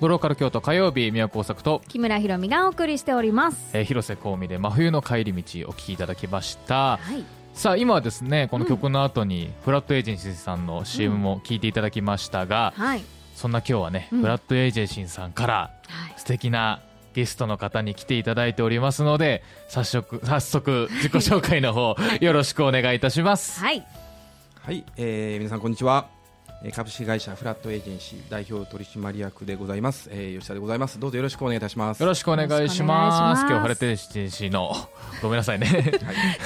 グローカル京都火曜日宮古大作と、木村ひろみがお送りしております。えー広瀬香美で真冬の帰り道お聞きいただきました。はい。さあ今はですねこの曲の後にフラットエージェンシーさんの CM も聞いていただきましたが、はい。そんな今日はね、うん。フラットエージェンシーさんからはい。素敵なゲストの方に来ていただいておりますので早速早速自己紹介の方よろしくお願いいたします。はい。はい、えー皆さんこんにちは。えー株式会社フラットエージェンシー代表取締役でございます、えー吉田でございます。どうぞよろしくお願いいたします。よろしくお願いしまいします。す今日フラットエージェンシーのごめんなさいね。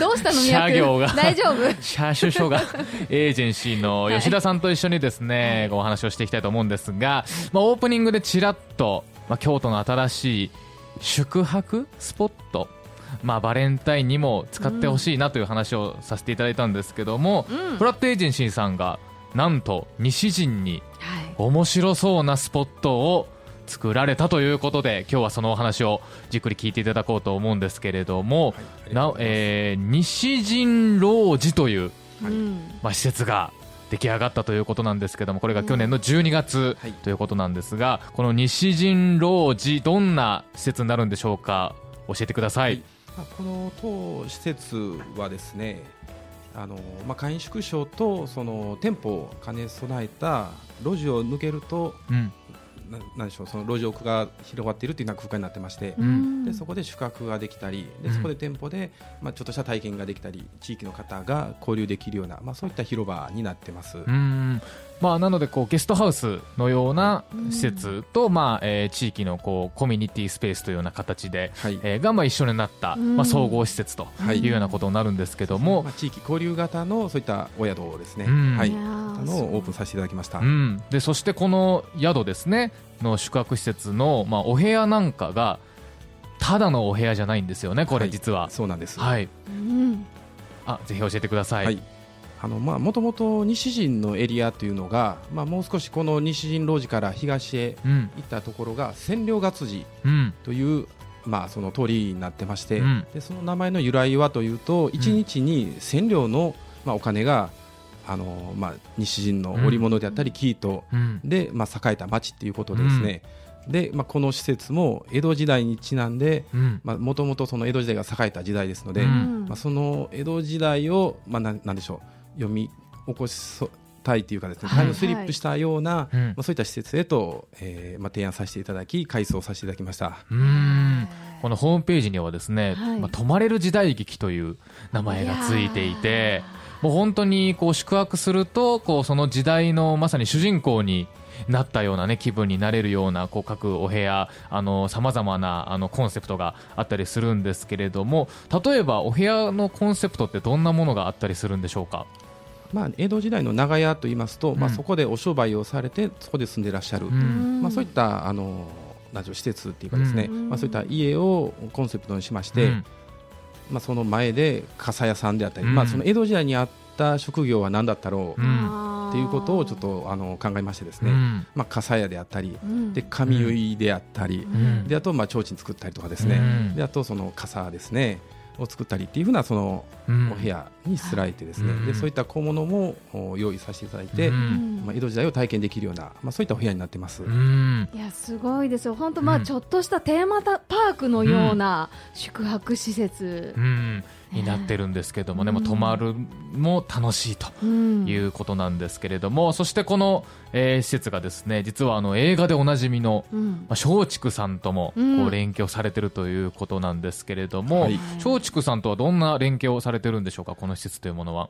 どうしたの社業が。大丈夫？車種所がエージェンシーの吉田さんと一緒にですね、お話をしていきたいと思うんですが、まあ、オープニングでちらっと、まあ、京都の新しい宿泊スポット、まあ、バレンタインにも使ってほしいなという話をさせていただいたんですけども、うん。フラットエージェンシーさんがなんと西陣にはい。面白そうなスポットを作られたということで今日はそのお話をじっくり聞いていただこうと思うんですけれども、はいなえー西陣老寺という、うん。まあ、施設が出来上がったということなんですけどもこれが去年の12月はい。ということなんですが、この西陣老寺どんな施設になるんでしょうか？教えてください、はい。まあこの当施設はですね、あのまあ会員縮小とその店舗を兼ね備えた路地を抜けるとうんななんでしょうその路地奥が広がっているというような空間になってまして。んでそこで宿泊ができたりうんでそこで店舗で、まあ、ちょっとした体験ができたり地域の方が交流できるような、まあ、そういった広場になってます。うんまあ、なのでこうゲストハウスのような施設と、まあえー地域のこうコミュニティスペースというような形で、はい。えーがまあ一緒になった、うん。まあ、総合施設とはい。いうようなことになるんですけども、まあ、地域交流型のそういったお宿をですね、うん。はい。のオープンさせていただきました。うん、でそしてこの宿ですねの宿泊施設の、まあ、お部屋なんかがただのお部屋じゃないんですよねこれはい。実は。そうなんです。はい、うん。あぜひ教えてください、はいあのまあもともと西陣のエリアというのが、まあもう少しこの西陣路地から東へうん。行ったところが千両勝寺うん。というまあその通りになってまして、うん。でその名前の由来はというと一日に千両のまあお金があのまあ西陣の織物であったり生糸うん。でまあ栄えた町っていうことでですね。でまあこの施設も江戸時代にちなんでもともとその江戸時代が栄えた時代ですので、うん。まあ、その江戸時代を、まあ、なんでしょう読み起こしたいというかですね、はい。タイムスリップしたような、うん。まあ、そういった施設へと、えーまあ、提案させていただき改装させていただきました。うん。このホームページにはですね、はい。まあ、泊まれる時代劇という名前がついていてもう本当にこう宿泊するとこうその時代のまさに主人公になったような、ね、気分になれるようなこう各お部屋さまざまなあのコンセプトがあったりするんですけれども例えばお部屋のコンセプトってどんなものがあったりするんでしょうか、まあ、江戸時代の長屋といいますと、まあ、うんそこでお商売をされてそこで住んでいらっしゃる、うん。まあ、そういったあのなんでしょう施設っていうかですね、うん。まあ、そういった家をコンセプトにしまして、うん。まあ、その前で傘屋さんであったり、うん。まあ、その江戸時代にあった職業は何だったろううん。っていうことをちょっとあの考えましてですね、うん。まあ、傘屋であったりうん。で髪結いであったり、うん。であとまあ提灯作ったりとかですね、うん。であとその傘ですねを作ったりっていうふうなそのうん。お部屋にしつらえてですね、うん。でそういった小物もお用意させていただいて、うん。まあ、江戸時代を体験できるような、まあ、そういったお部屋になってます。うん。いやすごいですよ。本当まうん。あちょっとしたテーマパークのような宿泊施設。う、んになってるんですけどもね、うん。もう泊まるも楽しいとうん。いうことなんですけれども、そしてこの、えー施設がですね実はあの映画でおなじみのうん。まあ松竹さんともこう連携をされてるということなんですけれども、はい。松竹さんとはどんな連携をされてるんでしょうかこの施設というものは。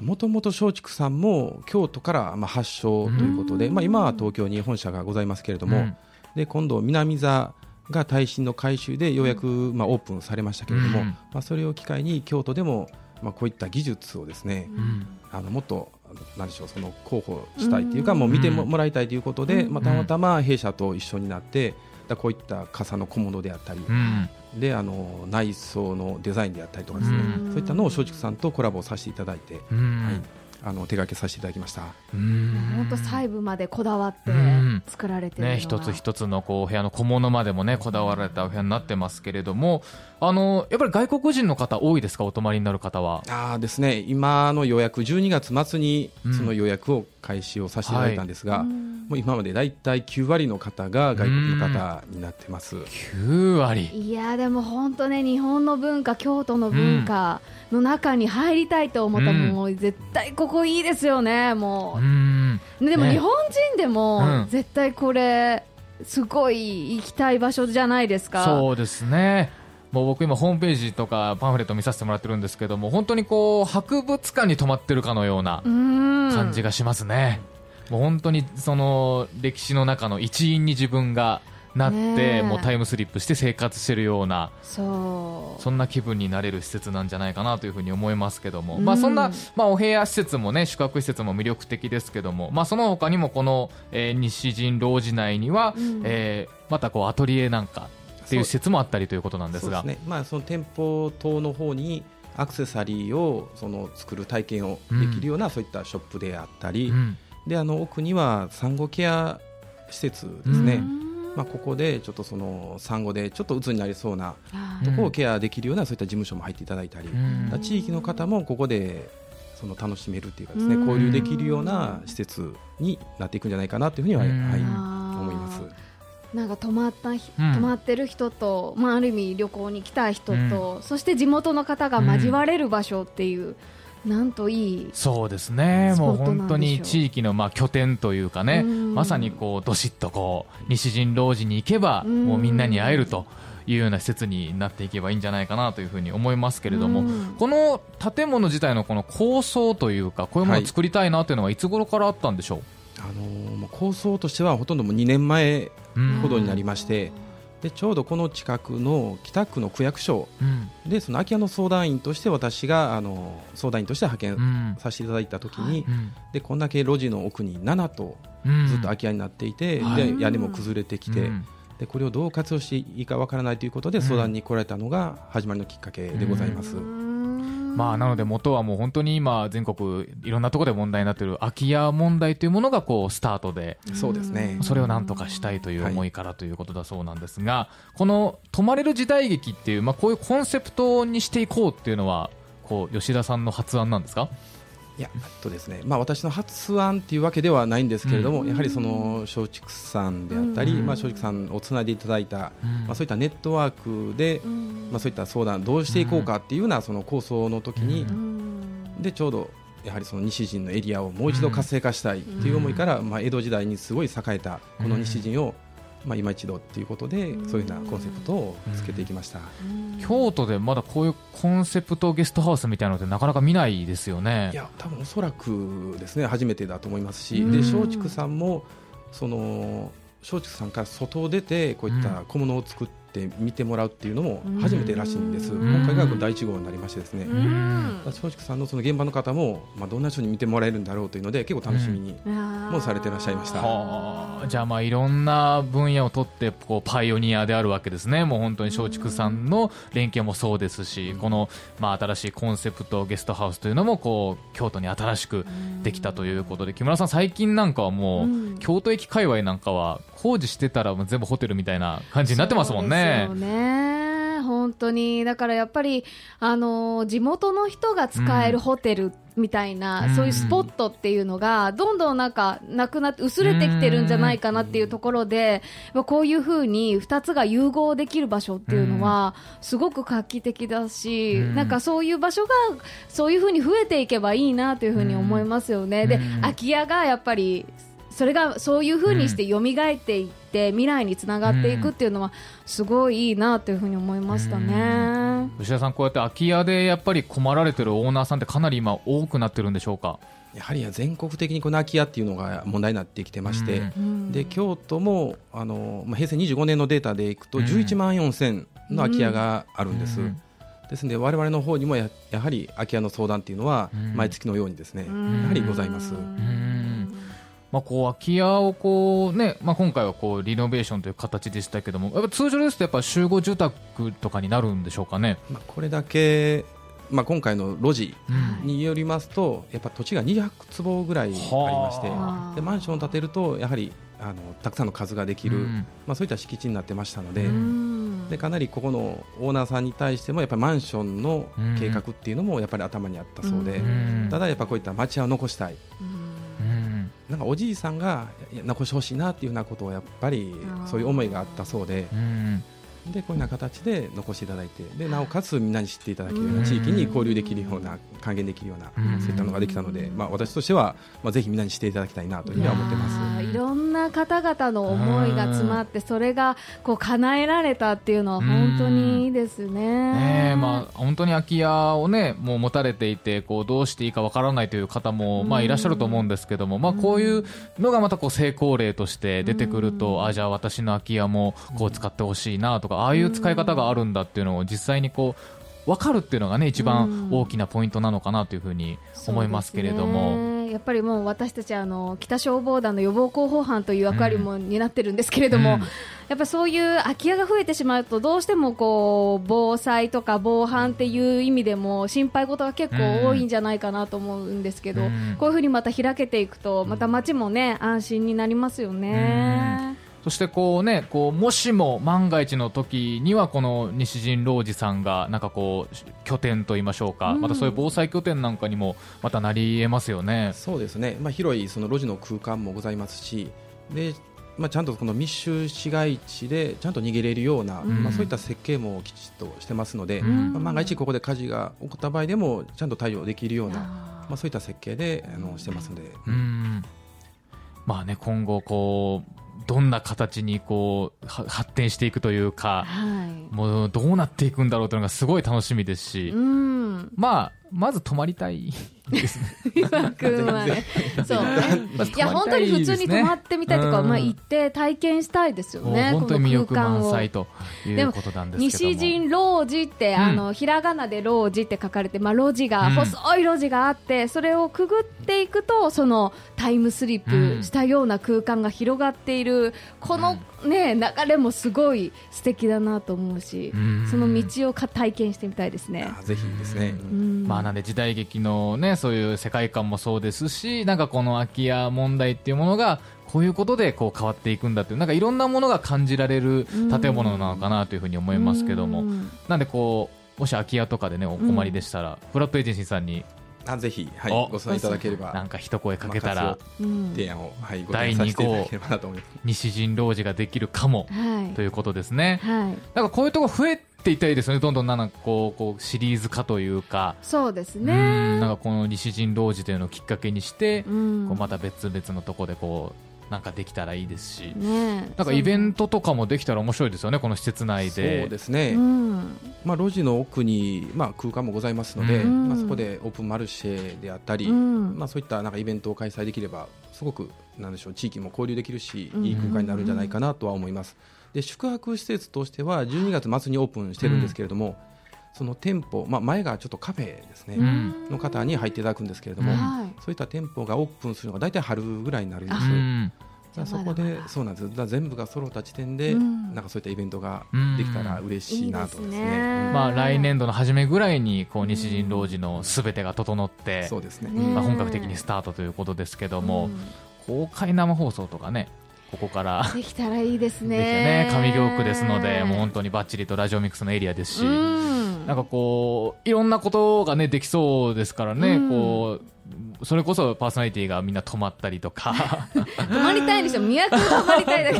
もともと松竹さんも京都からまあ発祥ということで、うん。まあ、今は東京に本社がございますけれども、うん。で今度南座が耐震の改修でようやくまあオープンされましたけれども、うん。まあ、それを機会に京都でもまあこういった技術をですね、うん。あのもっとなんでしょうその広報したいというか、うん。もう見てももらいたいということで、うん。まあ、たまたま弊社と一緒になってだこういった傘の小物であったり、うん。であの内装のデザインであったりとかですね、うん。そういったのを松竹さんとコラボさせていただいて、うん。はい、あの手掛けさせていただきました。うん。本当細部までこだわってうん。作られてね、一つ一つのこうお部屋の小物までもねこだわられたお部屋になってますけれどもあのやっぱり外国人の方多いですか？お泊まりになる方は。あーですね。今の予約12月末にうんその予約を開始をさせていただいたんですが、うんもう今までだいたい9割の方が外国の方になってます。9割。いやでも本当ね日本の文化京都の文化の中に入りたいと思ったもう絶対ここいいですよねもう。でもね。日本人でも、うん。絶対これすごい行きたい場所じゃないですか。そうですね。もう僕今ホームページとかパンフレット見させてもらってるんですけども本当にこう博物館に泊まってるかのようなうん。感じがしますね、もう本当にその歴史の中の一員に自分がなって、もうタイムスリップして生活してるようなそう。そんな気分になれる施設なんじゃないかなというふうに思いますけども、うん。まあ、そんな、まあ、お部屋施設もね宿泊施設も魅力的ですけども、まあ、その他にもこの、えー西陣老寺内には、うん。えーまたこうアトリエなんかっていう施設もあったりということなんですが。そうですね、まあ、その店舗等の方にアクセサリーをその作る体験をできるような、そういったショップであったり、うんであの奥には産後ケア施設ですね、うん。まあ、ここでちょっとその産後でちょっと鬱になりそうなところをケアできるようなそういった事務所も入っていただいたり、地域の方もここでその楽しめるっていうかですねうん。交流できるような施設になっていくんじゃないかなというふうには、はいうん思います。なんか泊まったひ、うん。泊まってる人と、まあ、ある意味旅行に来た人と、そして地元の方が交われる場所っていう、なんといいそうですね、もう本当に地域のまあ拠点というかね、うん。まさにこうどしっとこう西陣老寺に行けば、うん。もうみんなに会えるというような施設になっていけばいいんじゃないかなというふうに思いますけれども、うん。この建物自体のこの構想というか、こういうものを作りたいなというのはいつ頃からあったんでしょう？あのー構想としてはほとんどもう2年前うんほどになりましてでちょうどこの近くの北区の区役所うん。でその空き家の相談員として私があの相談員として派遣うん。させていただいた時に、うん。でこんだけ路地の奥に7棟うん。ずっと空き家になっていて、はい。で屋根も崩れてきて、うん。でこれをどう活用していいかわからないということでうん相談に来られたのが始まりのきっかけでございます。まあ、なので元はもう本当に今全国いろんなところで問題になっている空き家問題というものがこうスタートでそうですね。それをなんとかしたいという思いからということだそうなんですが、この「泊まれる時代劇」っていう、まあ、こういうコンセプトにしていこうっていうのはこう吉田さんの発案なんですか？いや。とですねまあ、私の発案っていうわけではないんですけれども、うん。やはりその松竹さんであったり、うん。まあ、松竹さんをつないでいただいた、うん。まあ、そういったネットワークで、まあ、そういった相談どうしていこうかっていうようなその構想の時に、うでちょうどやはりその西陣のエリアをもう一度活性化したいっていう思いから、まあ、江戸時代にすごい栄えたこの西陣を、まあ、今一度っていうことで、うん。そういうようなコンセプトをつけていきました。京都でまだこういうコンセプトゲストハウスみたいなのってなかなか見ないですよね。いや多分おそらくですね初めてだと思いますし、うん。で松竹さんもその松竹さんから外を出てこういった小物を作って見てもらうっていうのも初めてらしいんです、うん。今回が第一号になりましてですね、うん。松竹さんのその現場の方も、まあ、どんな人に見てもらえるんだろうというので結構楽しみに、もされてらっしゃいました。はあじゃあまあいろんな分野を取ってこうパイオニアであるわけですね、もう本当に松竹さんの連携もそうですし、このまあ新しいコンセプトゲストハウスというのもこう京都に新しくできたということで、木村さん、最近なんかはもう、うん。京都駅界隈なんかは工事してたらもう全部ホテルみたいな感じになってますもんねそう。ですよね。本当に。だからやっぱりあの地元の人が使えるホテルみたいな、うん。そういうスポットっていうのがどんどんなんかなくなって薄れてきてるんじゃないかなっていうところで、まあこういうふうに2つが融合できる場所っていうのはすごく画期的だし、うん。なんかそういう場所がそういうふうに増えていけばいいなというふうに思いますよね。でうん。空き家がやっぱりそれがそういうふうにして蘇っていって未来につながっていくっていうのはすごいいいなというふうに思いましたね。吉田さん、こうやって空き家でやっぱり困られてるオーナーさんってかなり今多くなってるんでしょうか？やはり全国的にこの空き家っていうのが問題になってきてまして、うん。うん。で京都もあの、まあ、平成25年のデータでいくとうん。11万4000の空き家があるんです、うん。ですので我々の方にもややはり空き家の相談っていうのはうん。毎月のようにですね、うん。やはりございます、んまあ、こう空き家をこう、ねまあ、今回はこうリノベーションという形でしたけどもやっぱ通常ですとやっぱ集合住宅とかになるんでしょうかね。まあ、これだけ、まあ、今回の路地うんによりますとやっぱ土地が200坪ぐらいありましてはあ。でマンションを建てるとやはりあのたくさんの数ができる、うん。まあ、そういった敷地になってましたので,、うん。でかなりここのオーナーさんに対してもやっぱりマンションの計画っていうのもやっぱり頭にあったそうで、うん。ただやっぱこういった町屋を残したいなんかおじいさんがいや残してほしいなっていうようなことをやっぱりそういう思いがあったそうで。うんでこういうような形で残していただいてでなおかつみんなに知っていただけるような地域に交流できるような還元できるようなうん。そういったのができたので、まあ、私としては、まあ、ぜひみんなに知っていただきたいなというふうには思ってます。いろんな方々の思いが詰まってそれがこう叶えられたっていうのは本当にいいですね。ねえまあ、本当に空き家を、ね、もう持たれていてこうどうしていいかわからないという方も、まあ、いらっしゃると思うんですけども、まあ、こういうのがまたこう成功例として出てくると、あじゃあ私の空き家もこう使ってほしいなとかああいう使い方があるんだっていうのを実際にこう分かるっていうのが、ね、一番大きなポイントなのかなというふうに思いますけれども。やっぱりもう私たちあの北消防団の予防広報班という役割も担ってるんですけれども、うん。やっぱそういう空き家が増えてしまうとどうしてもこう防災とか防犯っていう意味でも心配事が結構多いんじゃないかなと思うんですけど、うん。こういうふうにまた開けていくとまた街もね安心になりますよね。そしてこうね、こうもしも万が一の時にはこの西陣老寺さんがなんかこう拠点と言いましょうか、うん。またそういう防災拠点なんかにもまたなり得ますよね。そうですね、まあ、広いその路地の空間もございますしで、まあ、ちゃんとこの密集市街地でちゃんと逃げれるような、うん。まあ、そういった設計もきちっとしてますので、うん。まあ、万が一ここで火事が起こった場合でもちゃんと対応できるような、あまあ、そういった設計であのしてますので、うん。まあね、今後こうどんな形にこうは発展していくというーか、はい。もうどうなっていくんだろうというのがすごい楽しみですし、うん、まあまず泊まりたい。ですね。岩君はね、そう。いや本当に普通に泊まってみたいとか、うん。まあ行って体験したいですよね。本当に魅力この空間を満載ということなんですけども。西陣老寺って、うん。あのひらがなで老寺って書かれて、まあ路地が、うん。細い路地があって、それをくぐっていくとそのタイムスリップしたような空間が広がっている、このね流れもすごい素敵だなと思うし、うん。その道をか体験してみたいですね。あぜひですね、うん。まあなんで時代劇のねそういう世界観もそうですしなんかこの空き家問題っていうものがこういうことでこう変わっていくんだっていうなんかいろんなものが感じられる建物なのかなというふうに思いますけども。うん。なんでこうもし空き家とかでねお困りでしたらフラットエージェンシーさんにあぜひ、はいお、ご相談いただければ。なんか一声かけたまあら提案を、はい、ご提案させていただ号ければなと思います。西陣老寺ができるかも。はい。ということですね。はい。なんかこういうとこ増えていったらいいですよね。どんどんなんかこうこうシリーズ化というか。そうですうん。ね。なんかこの西陣老寺というのをきっかけにしてうん。こうまた別々のとこでこうなんかできたらいいですし、ねなんかイベントとかもできたら面白いですよね、この施設内そうで。ですね、うん。まあ、路地の奥に、まあ、空間もございますので、うん。まあ、そこでオープンマルシェであったり、うん。まあ、そういったなんかイベントを開催できればすごくなんでしょう地域も交流できるし、うん。いい空間になるんじゃないかなとは思います。で宿泊施設としては12月末にオープンしてるんですけれども、その店舗、まあ、前がちょっとカフェですね、うん。の方に入っていただくんですけれども、うん。はい。そういった店舗がオープンするのが大体春ぐらいになるんです。う。んだそこでそうなんです。だ全部が揃った時点で、うん。なんかそういったイベントができたら嬉しいなといいですね。ねうん。まあ、来年度の初めぐらいにこう西陣老寺のすべてが整って、そうですね。ねまあ、本格的にスタートということですけども、公開生放送とかね、ここからうんできたらいいですね。できたね、上京区ですので、もう本当にバッチリとラジオミックスのエリアですし、うんなんかこう、いろんなことがね、できそうですからね、うん。こう、それこそパーソナリティがみんな泊まったりとか、泊まりたいにしても宮古泊まりたいだけ。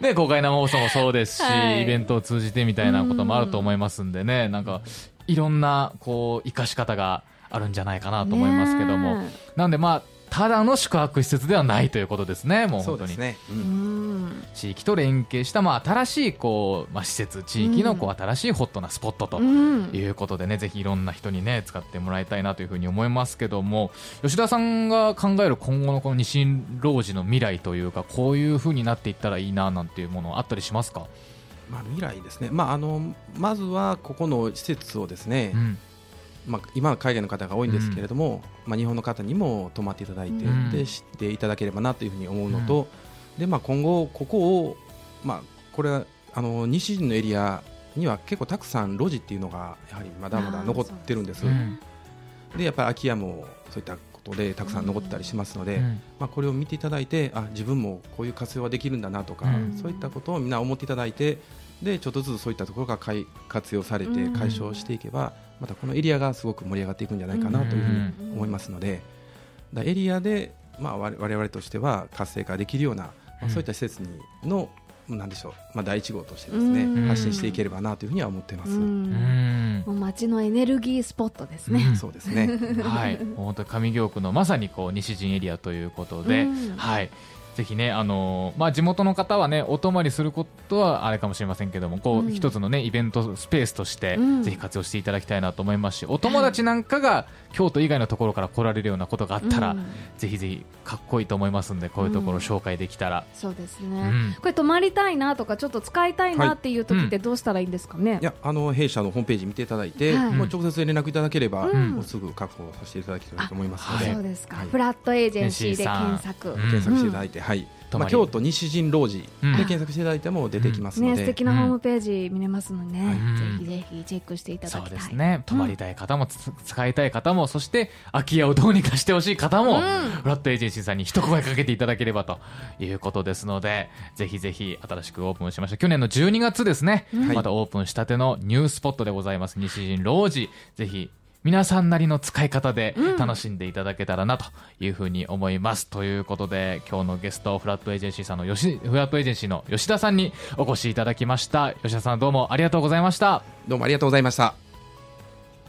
ね、公開生放送もそうですし、はい。イベントを通じてみたいなこともあると思いますんでね、なんか、いろんな、こう、生かし方があるんじゃないかなと思いますけども、ねなんでまあ、ただの宿泊施設ではないということですね、もう本当に。そうですね。うんん地域と連携した、まあ、新しい、こう、まあ、施設、地域の、こう、新しいホットなスポットとうんいうことでね、ぜひいろんな人にね、使ってもらいたいなというふうに思いますけども、吉田さんが考える今後のこの西老寺の未来というか、こういうふうになっていったらいいな、なんていうものあったりしますか？まあ未来ですね。まああのまずはここの施設をですねう、ん。まあ今は海外の方が多いんですけれども、まあ日本の方にも泊まっていただいて、うん。で知っていただければなというふうに思うのと、でまあ今後ここをまあこれはあの西陣のエリアには結構たくさん路地っていうのがやはりまだまだ残ってるんです。うん。でやっぱり空き家もそういったことでたくさん残ってたりしますので、うん。まあ、これを見ていただいてあ自分もこういう活用はできるんだなとか、うん。そういったことをみんな思っていただいてでちょっとずつそういったところが解活用されてうん。解消していけば、またこのエリアがすごく盛り上がっていくんじゃないかなというふうに思いますので、だエリアでまあ、我我々としては活性化できるような、まあ、うん。そういった施設にの、なんでしょう、まあ、第一号としてですね、うん。発信していければなというふうには思っています。もう街のエネルギースポットですね。うん。そうですね。はい、本当に上京区のまさにこう西陣エリアということで、うん。はい、ぜひね、あのーまあ、地元の方はね、お泊まりすることはあれかもしれませんけども、こう、うん。一つのね、イベントスペースとして、うん。ぜひ活用していただきたいなと思いますし、お友達なんかが京都以外のところから来られるようなことがあったら、うん。ぜひぜひかっこいいと思いますんで、こういうところを紹介できたら、そうですうね、ん。これ泊まりたいなとかちょっと使いたいなっていう時ってどうしたらいいんですかね、いやあの弊社のホームページ見ていただいて、はい。もう直接連絡いただければ、うん。もうすぐ確保させていただきたいと思いますので、はいそうですか、はい。フラットエージェンシーで検索、うん。検索していただいて、はい。まあ、京都西陣老寺うん。で検索していただいても出てきますのね、で、素敵なホームページ見れますのでね、うんぜひぜひチェックしていただそうきたい。ですね、泊まりたい方も、つ使いたい方も、そして空き家をどうにかしてほしい方も、うん。フラットエージェンシーさんに一声かけていただければということですので、ぜひぜひ新しくオープンしました。去年の12月ですね、はい。またオープンしたてのニュースポットでございます、西陣老寺。ぜひ皆さんなりの使い方で楽しんでいただけたらなというふうに思います。ということで、今日のゲスト、フラットエージェンシーさんの吉、フラットエージェンシーの吉田さんにお越しいただきました。吉田さんどうもありがとうございました。どうもありがとうございました。